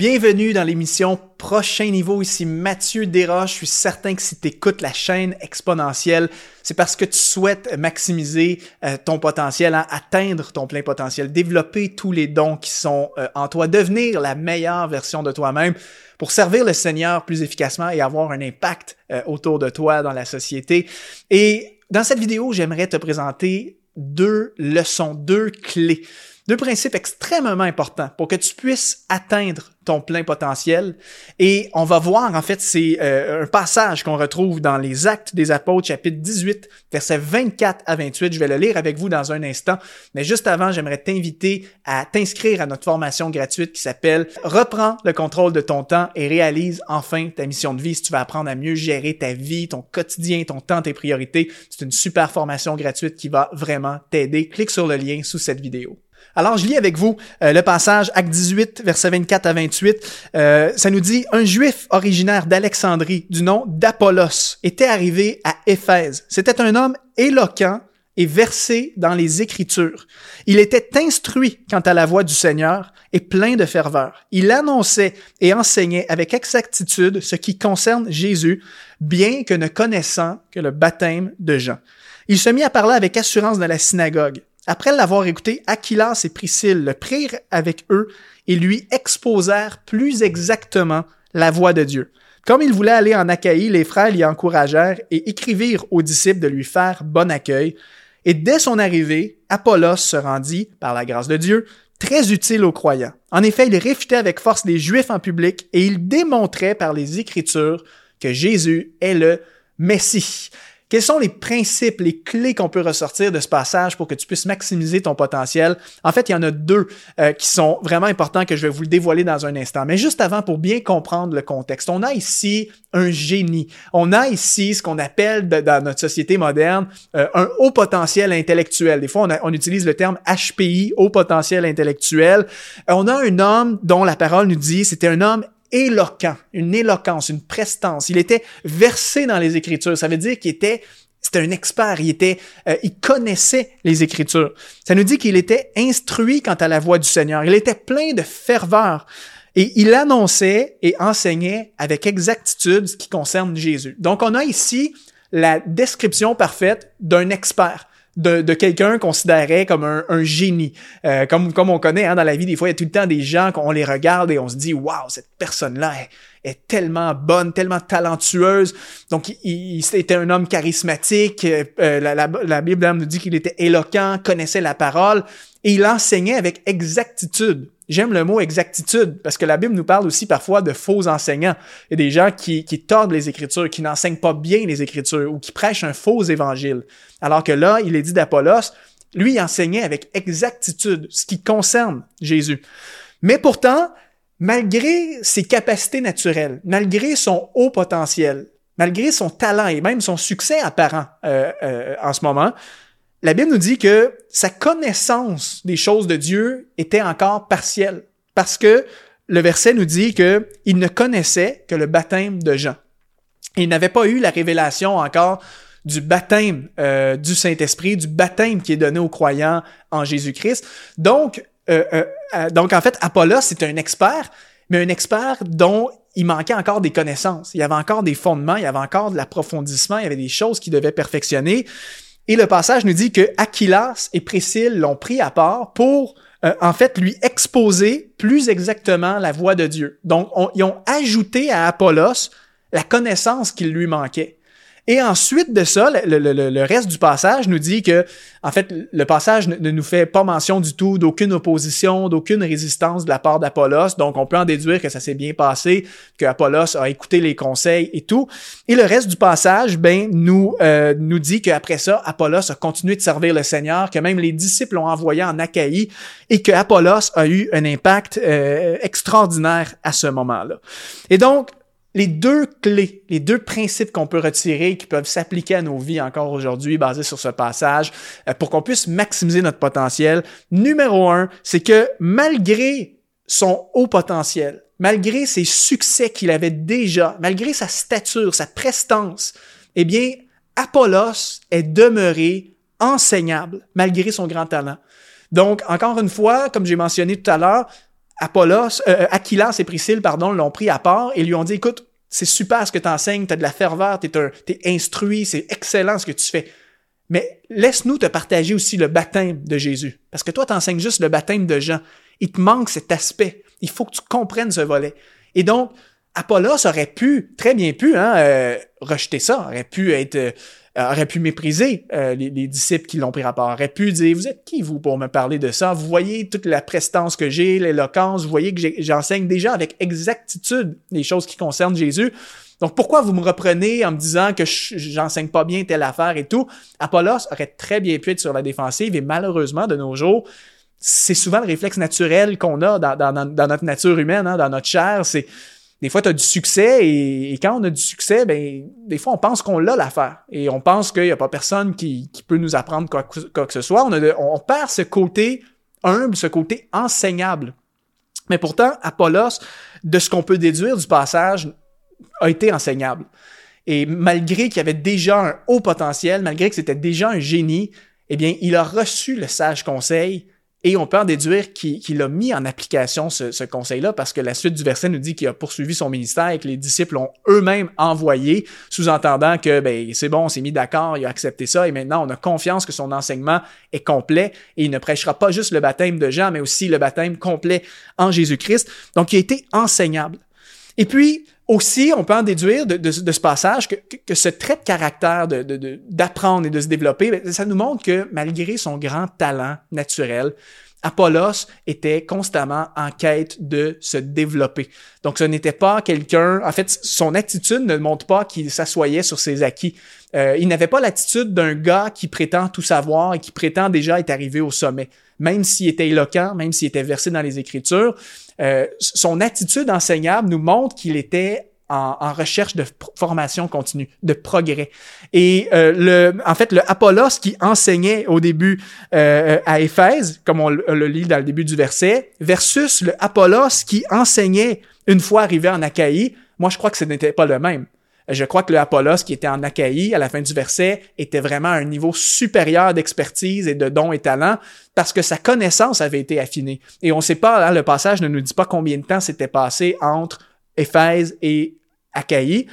Bienvenue dans l'émission Prochain Niveau. Ici Mathieu Desroches. Je suis certain que si tu écoutes la chaîne exponentielle, c'est parce que tu souhaites maximiser euh, ton potentiel, hein, atteindre ton plein potentiel, développer tous les dons qui sont euh, en toi, devenir la meilleure version de toi-même pour servir le Seigneur plus efficacement et avoir un impact euh, autour de toi dans la société. Et dans cette vidéo, j'aimerais te présenter deux leçons, deux clés deux principes extrêmement importants pour que tu puisses atteindre ton plein potentiel. Et on va voir, en fait, c'est euh, un passage qu'on retrouve dans les Actes des Apôtres, chapitre 18, versets 24 à 28. Je vais le lire avec vous dans un instant. Mais juste avant, j'aimerais t'inviter à t'inscrire à notre formation gratuite qui s'appelle Reprends le contrôle de ton temps et réalise enfin ta mission de vie. Si tu veux apprendre à mieux gérer ta vie, ton quotidien, ton temps, tes priorités, c'est une super formation gratuite qui va vraiment t'aider. Clique sur le lien sous cette vidéo. Alors, je lis avec vous euh, le passage, Acte 18, versets 24 à 28. Euh, ça nous dit, un juif originaire d'Alexandrie, du nom d'Apollos, était arrivé à Éphèse. C'était un homme éloquent et versé dans les Écritures. Il était instruit quant à la voix du Seigneur et plein de ferveur. Il annonçait et enseignait avec exactitude ce qui concerne Jésus, bien que ne connaissant que le baptême de Jean. Il se mit à parler avec assurance dans la synagogue. Après l'avoir écouté, Aquilas et Priscille le prirent avec eux et lui exposèrent plus exactement la voix de Dieu. Comme il voulait aller en Achaïe, les frères l'y encouragèrent et écrivirent aux disciples de lui faire bon accueil. Et dès son arrivée, Apollos se rendit, par la grâce de Dieu, très utile aux croyants. En effet, il réfutait avec force les Juifs en public et il démontrait par les Écritures que Jésus est le Messie. Quels sont les principes, les clés qu'on peut ressortir de ce passage pour que tu puisses maximiser ton potentiel? En fait, il y en a deux euh, qui sont vraiment importants que je vais vous le dévoiler dans un instant. Mais juste avant, pour bien comprendre le contexte, on a ici un génie. On a ici ce qu'on appelle dans notre société moderne euh, un haut potentiel intellectuel. Des fois, on, utilise le terme HPI, haut potentiel intellectuel. Euh, on a un homme dont la parole nous dit c'était un homme éloquent, une éloquence, une prestance. Il était versé dans les Écritures. Ça veut dire qu'il était c'était un expert, il était, euh, il connaissait les Écritures. Ça nous dit qu'il était instruit quant à la voix du Seigneur. Il était plein de ferveur et il annonçait et enseignait avec exactitude ce qui concerne Jésus. Donc on a ici la description parfaite d'un expert de, de quelqu'un considéré comme un, un génie. Euh, comme, comme on connaît hein, dans la vie, des fois, il y a tout le temps des gens qu'on les regarde et on se dit Waouh, cette personne-là est, est, tellement bonne, tellement talentueuse. Donc, il, il était un homme charismatique. Euh, la, la, la, Bible nous dit qu'il était éloquent, connaissait la parole et il enseignait avec exactitude. J'aime le mot exactitude parce que la Bible nous parle aussi parfois de faux enseignants. A des gens qui, qui tordent les Écritures, qui n'enseignent pas bien les Écritures ou qui prêchent un faux évangile. Alors que là, il est dit d'Apollos, lui, il enseignait avec exactitude ce qui concerne Jésus. Mais pourtant, malgré ses capacités naturelles, malgré son haut potentiel, malgré son talent et même son succès apparent euh, euh, en ce moment, la Bible nous dit que sa connaissance des choses de Dieu était encore partielle parce que le verset nous dit que il ne connaissait que le baptême de Jean. Il n'avait pas eu la révélation encore du baptême euh, du Saint-Esprit, du baptême qui est donné aux croyants en Jésus-Christ. Donc, euh, euh, donc en fait, Apollos c'est un expert, mais un expert dont il manquait encore des connaissances. Il y avait encore des fondements, il y avait encore de l'approfondissement, il y avait des choses qu'il devait perfectionner. Et le passage nous dit que Aquilas et Priscille l'ont pris à part pour euh, en fait lui exposer plus exactement la voix de Dieu. Donc ils ont ajouté à Apollos la connaissance qu'il lui manquait. Et ensuite de ça, le, reste du passage nous dit que, en fait, le passage ne, nous fait pas mention du tout d'aucune opposition, d'aucune résistance de la part d'Apollos. Donc, on peut en déduire que ça s'est bien passé, que Apollos a écouté les conseils et tout. Et le reste du passage, ben, nous euh, nous dit qu'après ça, Apollos a continué de servir le Seigneur, que même les disciples l'ont envoyé en Achaïe et que Apollos a eu un impact euh, extraordinaire à ce moment-là. Et donc, les deux clés, les deux principes qu'on peut retirer qui peuvent s'appliquer à nos vies encore aujourd'hui basés sur ce passage euh, pour qu'on puisse maximiser notre potentiel. Numéro un, c'est que malgré son haut potentiel, malgré ses succès qu'il avait déjà, malgré sa stature, sa prestance, eh bien, Apollos est demeuré enseignable malgré son grand talent. Donc, encore une fois, comme j'ai mentionné tout à l'heure, Apollos, euh, Aquilas et Priscille, pardon, l'ont pris à part et lui ont dit, écoute, c'est super ce que tu enseignes, tu as de la ferveur, tu es, instruit, c'est excellent ce que tu fais. Mais laisse-nous te partager aussi le baptême de Jésus. Parce que toi, tu enseignes juste le baptême de Jean. Il te manque cet aspect. Il faut que tu comprennes ce volet. Et donc, Apollos aurait pu, très bien pu, hein, euh, rejeter ça, aurait pu être euh, euh, aurait pu mépriser euh, les, disciples qui l'ont pris rapport, aurait pu dire, vous êtes qui vous pour me parler de ça? Vous voyez toute la prestance que j'ai, l'éloquence, vous voyez que j'enseigne déjà avec exactitude les choses qui concernent Jésus. Donc pourquoi vous me reprenez en me disant que j'enseigne pas bien telle affaire et tout? Apollos aurait très bien pu être sur la défensive et malheureusement de nos jours, c'est souvent le réflexe naturel qu'on a dans, notre nature humaine, hein, dans notre chair, c'est des fois, tu as du succès et, quand on a du succès, ben, des fois, on pense qu'on l'a l'affaire. Et on pense qu'il n'y a pas personne qui, peut nous apprendre quoi, que ce soit. On, on perd ce côté humble, ce côté enseignable. Mais pourtant, Apollos, de ce qu'on peut déduire du passage, a été enseignable. Et malgré qu'il avait déjà un haut potentiel, malgré que c'était déjà un génie, eh bien, il a reçu le sage conseil et on peut en déduire qu'il a mis en application ce, conseil-là parce que la suite du verset nous dit qu'il a poursuivi son ministère et que les disciples l'ont eux-mêmes envoyé, sous-entendant que ben, c'est bon, on s'est mis d'accord, il a accepté ça et maintenant on a confiance que son enseignement est complet et il ne prêchera pas juste le baptême de Jean, mais aussi le baptême complet en Jésus-Christ. Donc il a été enseignable. Et puis, aussi, on peut en déduire de, ce passage que, ce trait de caractère d'apprendre et de se développer, ben, ça nous montre que malgré son grand talent naturel, Apollos était constamment en quête de se développer. Donc, ce n'était pas quelqu'un, en fait, son attitude ne montre pas qu'il s'assoyait sur ses acquis. Euh, il n'avait pas l'attitude d'un gars qui prétend tout savoir et qui prétend déjà être arrivé au sommet. Même s'il était éloquent, même s'il était versé dans les Écritures, euh, son attitude enseignable nous montre qu'il était en, recherche de formation continue, de progrès. Et euh, le, en fait, le Apollos qui enseignait au début euh, à Éphèse, comme on le lit dans le début du verset, versus le Apollos qui enseignait une fois arrivé en Achaïe, moi je crois que ce n'était pas le même. Je crois que le Apollos qui était en Achaïe à la fin du verset était vraiment à un niveau supérieur d'expertise et de dons et talents parce que sa connaissance avait été affinée. Et on ne sait pas, hein, le passage ne nous dit pas combien de temps s'était passé entre Éphèse et Achaïe,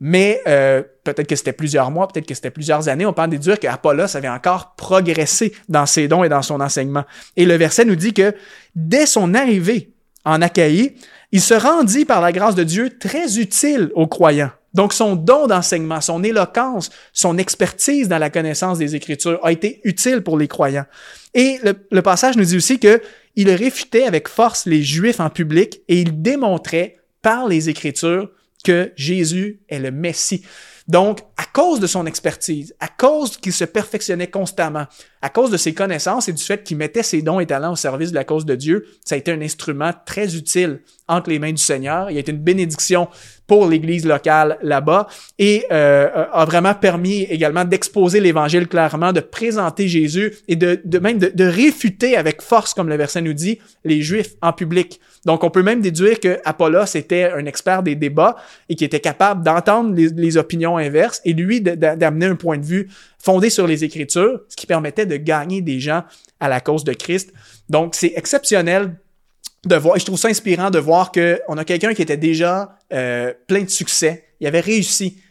mais euh, peut-être que c'était plusieurs mois, peut-être que c'était plusieurs années. On peut en déduire que Apollos avait encore progressé dans ses dons et dans son enseignement. Et le verset nous dit que dès son arrivée en Achaïe, il se rendit par la grâce de Dieu très utile aux croyants. Donc son don d'enseignement, son éloquence, son expertise dans la connaissance des Écritures a été utile pour les croyants. Et le, passage nous dit aussi que il réfutait avec force les Juifs en public et il démontrait par les Écritures que Jésus est le Messie. Donc, à cause de son expertise, à cause qu'il se perfectionnait constamment, à cause de ses connaissances et du fait qu'il mettait ses dons et talents au service de la cause de Dieu, ça a été un instrument très utile entre les mains du Seigneur. Il a été une bénédiction pour l'Église locale là-bas et euh, a vraiment permis également d'exposer l'Évangile clairement, de présenter Jésus et de, même de, de, réfuter avec force, comme le verset nous dit, les Juifs en public. Donc, on peut même déduire que Apollos était un expert des débats et qui était capable d'entendre les, les opinions inverses et lui d'amener un point de vue fondé sur les Écritures, ce qui permettait de gagner des gens à la cause de Christ. Donc, c'est exceptionnel de voir, et je trouve ça inspirant de voir qu'on a quelqu'un qui était déjà euh, plein de succès, il avait réussi,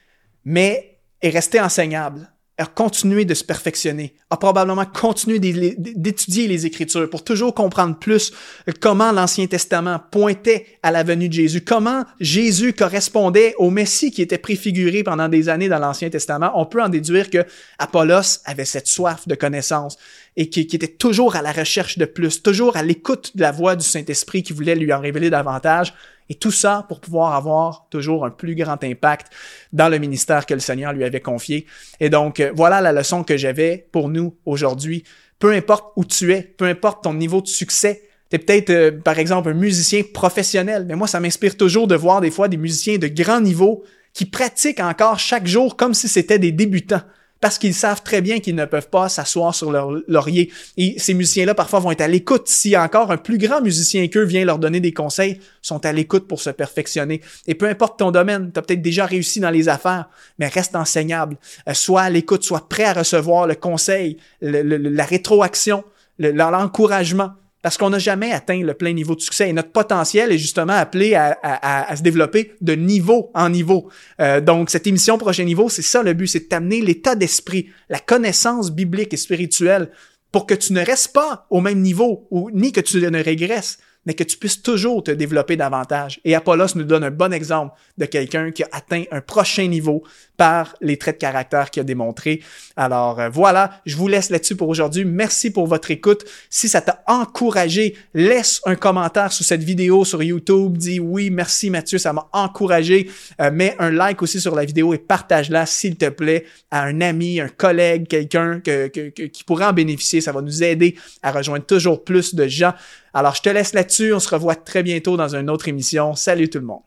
mais est resté enseignable a continué de se perfectionner, a probablement continué d'étudier les Écritures pour toujours comprendre plus comment l'Ancien Testament pointait à la venue de Jésus, comment Jésus correspondait au Messie qui était préfiguré pendant des années dans l'Ancien Testament. On peut en déduire que Apollos avait cette soif de connaissance et qui, qui était toujours à la recherche de plus, toujours à l'écoute de la voix du Saint-Esprit qui voulait lui en révéler davantage et tout ça pour pouvoir avoir toujours un plus grand impact dans le ministère que le Seigneur lui avait confié. Et donc, euh, voilà la leçon que j'avais pour nous aujourd'hui. Peu importe où tu es, peu importe ton niveau de succès, tu es peut-être, euh, par exemple, un musicien professionnel, mais moi, ça m'inspire toujours de voir des fois des musiciens de grand niveau qui pratiquent encore chaque jour comme si c'était des débutants parce qu'ils savent très bien qu'ils ne peuvent pas s'asseoir sur leur laurier. Et ces musiciens-là, parfois, vont être à l'écoute. Si encore un plus grand musicien qu'eux vient leur donner des conseils, sont à l'écoute pour se perfectionner. Et peu importe ton domaine, tu as peut-être déjà réussi dans les affaires, mais reste enseignable. Euh, sois à l'écoute, sois prêt à recevoir le conseil, la rétroaction, l'encouragement parce qu'on n'a jamais atteint le plein niveau de succès et notre potentiel est justement appelé à, à, se développer de niveau en niveau. Euh, donc, cette émission Prochain Niveau, c'est ça le but, c'est d'amener l'état d'esprit, la connaissance biblique et spirituelle pour que tu ne restes pas au même niveau ou ni que tu ne régresses, mais que tu puisses toujours te développer davantage. Et Apollos nous donne un bon exemple de quelqu'un qui a atteint un prochain niveau par les traits de caractère qu'il a démontré. Alors euh, voilà, je vous laisse là-dessus pour aujourd'hui. Merci pour votre écoute. Si ça t'a encouragé, laisse un commentaire sous cette vidéo sur YouTube. Dis oui, merci Mathieu, ça m'a encouragé. Euh, mets un like aussi sur la vidéo et partage-la, s'il te plaît, à un ami, un collègue, quelqu'un qui pourrait en bénéficier. Ça va nous aider à rejoindre toujours plus de gens. Alors, je te laisse là-dessus. On se revoit très bientôt dans une autre émission. Salut tout le monde.